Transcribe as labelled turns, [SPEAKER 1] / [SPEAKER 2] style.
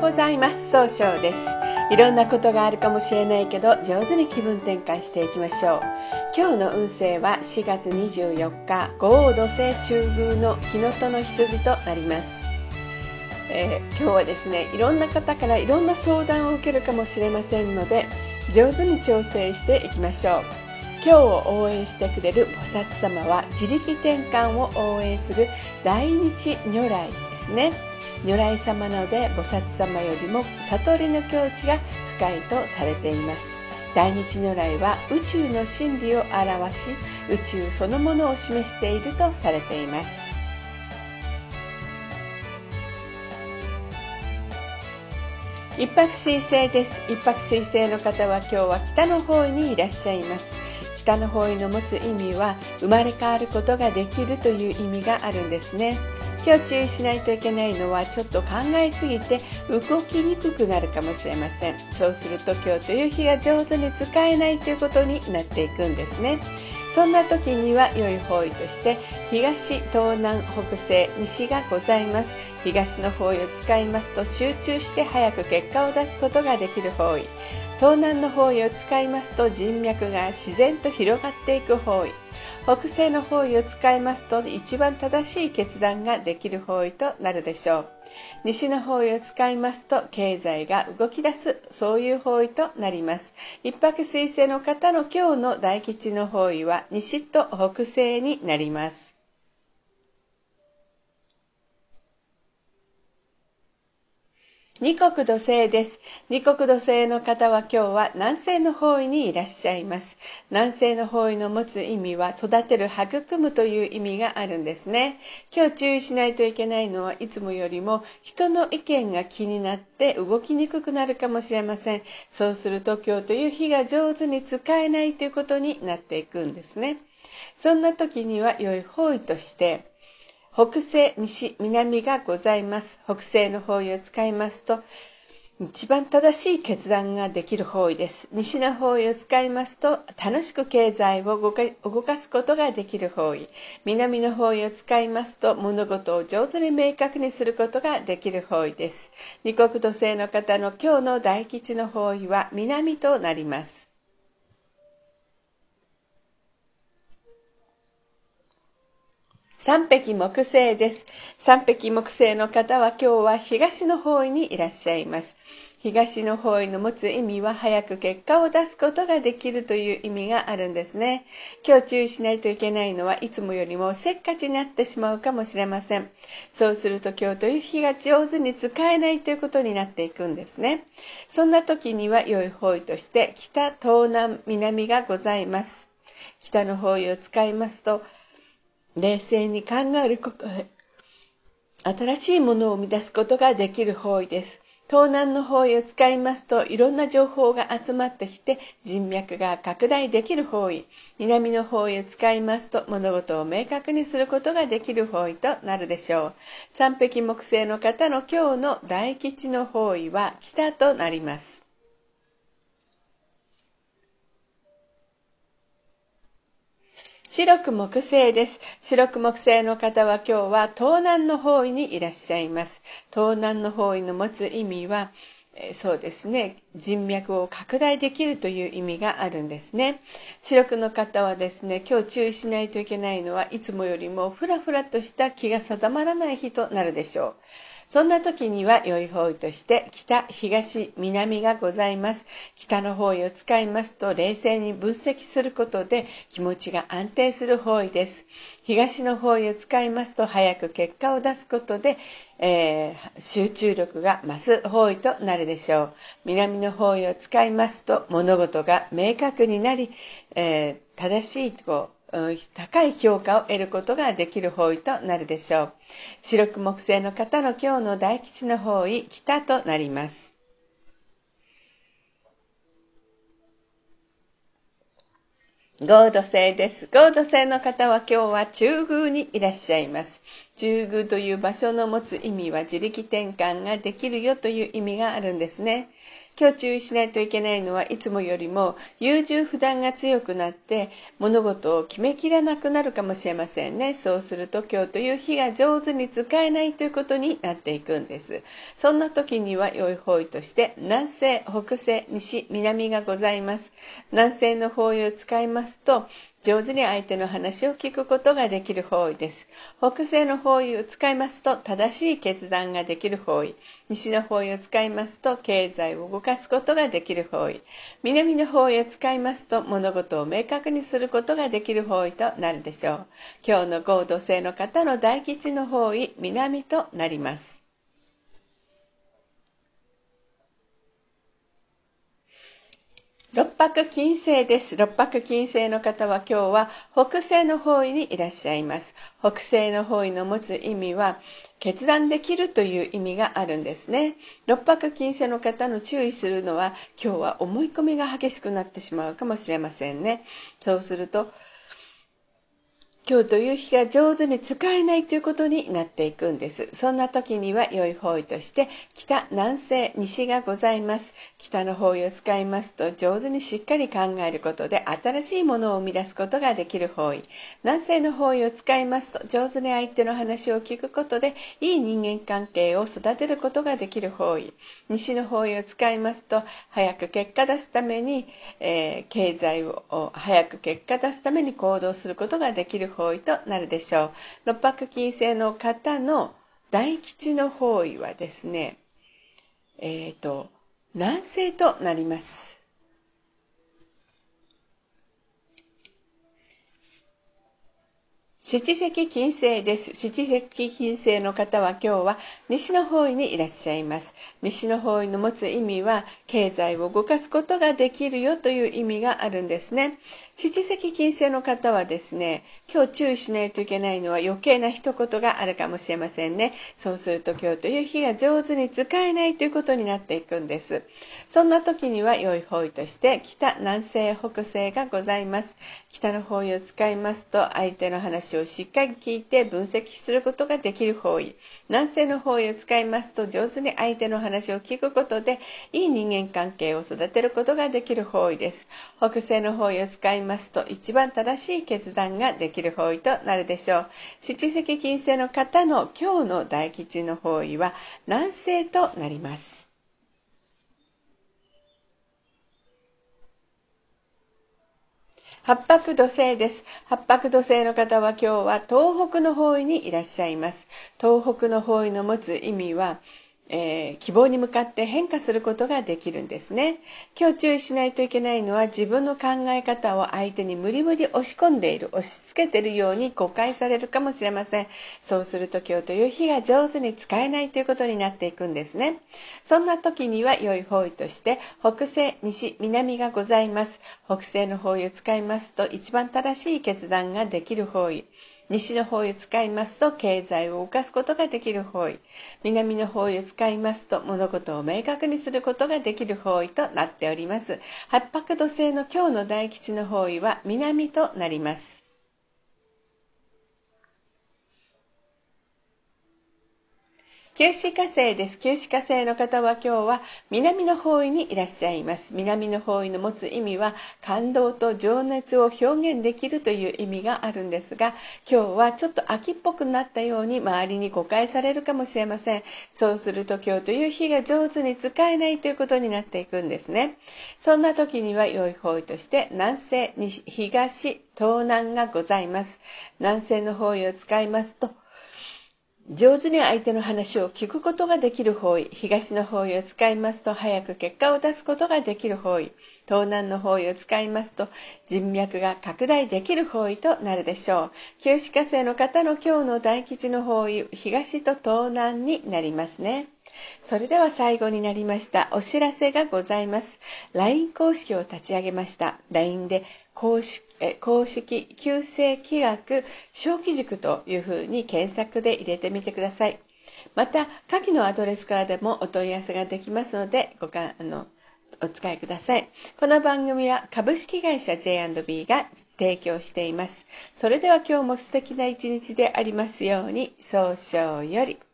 [SPEAKER 1] ございます。総称です。いろんなことがあるかもしれないけど上手に気分転換していきましょう。今日の運勢は4月24日豪王土星中宮の日のとの羊となります。えー、今日はですねいろんな方からいろんな相談を受けるかもしれませんので上手に調整していきましょう。今日を応援してくれる菩薩様は自力転換を応援する大日如来ですね。如来様ので菩薩様よりも悟りの境地が深いとされています。大日如来は宇宙の真理を表し宇宙そのものを示しているとされています。一泊水星です。一泊水星の方は今日は北の方位にいらっしゃいます。北の方位の持つ意味は生まれ変わることができるという意味があるんですね。今日注意しないといけないのはちょっと考えすぎて動きにくくなるかもしれません。そうすると今日という日が上手に使えないということになっていくんですね。そんな時には良い方位として東東南北西西がございます。東の方位を使いますと集中して早く結果を出すことができる方位。東南の方位を使いますと人脈が自然と広がっていく方位。北西の方位を使いますと一番正しい決断ができる方位となるでしょう。西の方位を使いますと経済が動き出すそういう方位となります。一泊水星の方の今日の大吉の方位は西と北西になります。二国土星です。二国土星の方は今日は南西の方位にいらっしゃいます。南西の方位の持つ意味は育てる、育むという意味があるんですね。今日注意しないといけないのはいつもよりも人の意見が気になって動きにくくなるかもしれません。そうすると今日という日が上手に使えないということになっていくんですね。そんな時には良い方位として北西、西、南がございます。北西の方位を使いますと、一番正しい決断ができる方位です。西の方位を使いますと、楽しく経済を動かすことができる方位。南の方位を使いますと、物事を上手に明確にすることができる方位です。二国土星の方の今日の大吉の方位は南となります。三匹木星です。三匹木星の方は今日は東の方位にいらっしゃいます。東の方位の持つ意味は早く結果を出すことができるという意味があるんですね。今日注意しないといけないのはいつもよりもせっかちになってしまうかもしれません。そうすると今日という日が上手に使えないということになっていくんですね。そんな時には良い方位として北、東南、南がございます。北の方位を使いますと冷静に考えること。で新しいものを生み出すことができる方位です。東南の方位を使いますといろんな情報が集まってきて人脈が拡大できる方位。南の方位を使いますと物事を明確にすることができる方位となるでしょう。三匹木星の方の今日の大吉の方位は北となります。白く木星です。白く木星の方は今日は東南の方位にいらっしゃいます。東南の方位の持つ意味は、えそうですね人脈を拡大できるという意味があるんですね白くの方はですね今日注意しないといけないのはいつもよりもふらふらとした気が定まらない日となるでしょうそんな時には良い方位として北、東、南がございます。北の方位を使いますと冷静に分析することで気持ちが安定する方位です。東の方位を使いますと早く結果を出すことで、えー、集中力が増す方位となるでしょう。南の方位を使いますと物事が明確になり、えー、正しいこう高い評価を得ることができる方位となるでしょう。白く木星の方の今日の大吉の方位、北となります。合土星です。合土星の方は今日は中宮にいらっしゃいます。中宮という場所の持つ意味は自力転換ができるよという意味があるんですね。今日注意しないといけないのはいつもよりも優柔不断が強くなって物事を決めきらなくなるかもしれませんね。そうすると今日という日が上手に使えないということになっていくんです。そんな時には良い方位として南西北西西南がございます。南西の方位を使いますと上手に相手の話を聞くことができる方位です。北西の方位を使いますと正しい決断ができる方位。西の方位を使いますと経済を動かすことができる方位。南の方位を使いますと物事を明確にすることができる方位となるでしょう。今日の合土星の方の大吉の方位、南となります。六白金星です。六白金星の方は今日は北西の方位にいらっしゃいます。北西の方位の持つ意味は決断できるという意味があるんですね。六白金星の方の注意するのは今日は思い込みが激しくなってしまうかもしれませんね。そうすると今日という日が上手に使えないということになっていくんです。そんな時には良い方位として北、南西、西がございます。北の方位を使いますと上手にしっかり考えることで新しいものを生み出すことができる方位。南西の方位を使いますと上手に相手の話を聞くことでいい人間関係を育てることができる方位。西の方位を使いますと早く結果出すために、えー、経済を早く結果出すために行動することができる方位。となるでしょう。六白金星の方の大吉の方位はですね、えっ、ー、と、乱世となります。七石金星です。七石金星の方は今日は西の方位にいらっしゃいます。西の方位の持つ意味は経済を動かすことができるよという意味があるんですね。七石金星の方はですね、今日注意しないといけないのは余計な一言があるかもしれませんね。そうすると今日という日が上手に使えないということになっていくんです。そんな時には良い方位として北、南西、北西がございます。北の方位を使いますと相手の話ををしっかり聞いて分析することができる方位。南西の方位を使いますと上手に相手の話を聞くことでいい人間関係を育てることができる方位です。北西の方位を使いますと一番正しい決断ができる方位となるでしょう。七石金星の方の今日の大吉の方位は南西となります。八白土星です。八白土星の方は今日は東北の方位にいらっしゃいます。東北の方位の持つ意味は、えー、希望に向かって変化することができるんですね。今日注意しないといけないのは自分の考え方を相手に無理無理押し込んでいる、押し付けているように誤解されるかもしれません。そうすると今日という日が上手に使えないということになっていくんですね。そんな時には良い方位として北西、西、南がございます。北西の方位を使いますと一番正しい決断ができる方位。西の方位を使いますと経済を動かすことができる方位。南の方位を使いますと物事を明確にすることができる方位となっております。八白土星の今日の大吉の方位は南となります。九死火星です。九死火星の方は今日は南の方位にいらっしゃいます。南の方位の持つ意味は感動と情熱を表現できるという意味があるんですが、今日はちょっと秋っぽくなったように周りに誤解されるかもしれません。そうすると今日という日が上手に使えないということになっていくんですね。そんな時には良い方位として南西、西、東、東南がございます。南西の方位を使いますと、上手に相手の話を聞くことができる方位、東の方位を使いますと早く結果を出すことができる方位、東南の方位を使いますと人脈が拡大できる方位となるでしょう。旧歯科生の方の今日の大吉の方位、東と東南になりますね。それでは最後になりました。お知らせがございます。LINE 公式を立ち上げました。LINE で公式公式旧正規学小規塾というふうに検索で入れてみてください。また、下記のアドレスからでもお問い合わせができますので、ごかあのお使いください。この番組は株式会社 J&B が提供しています。それでは今日も素敵な一日でありますように、早々より。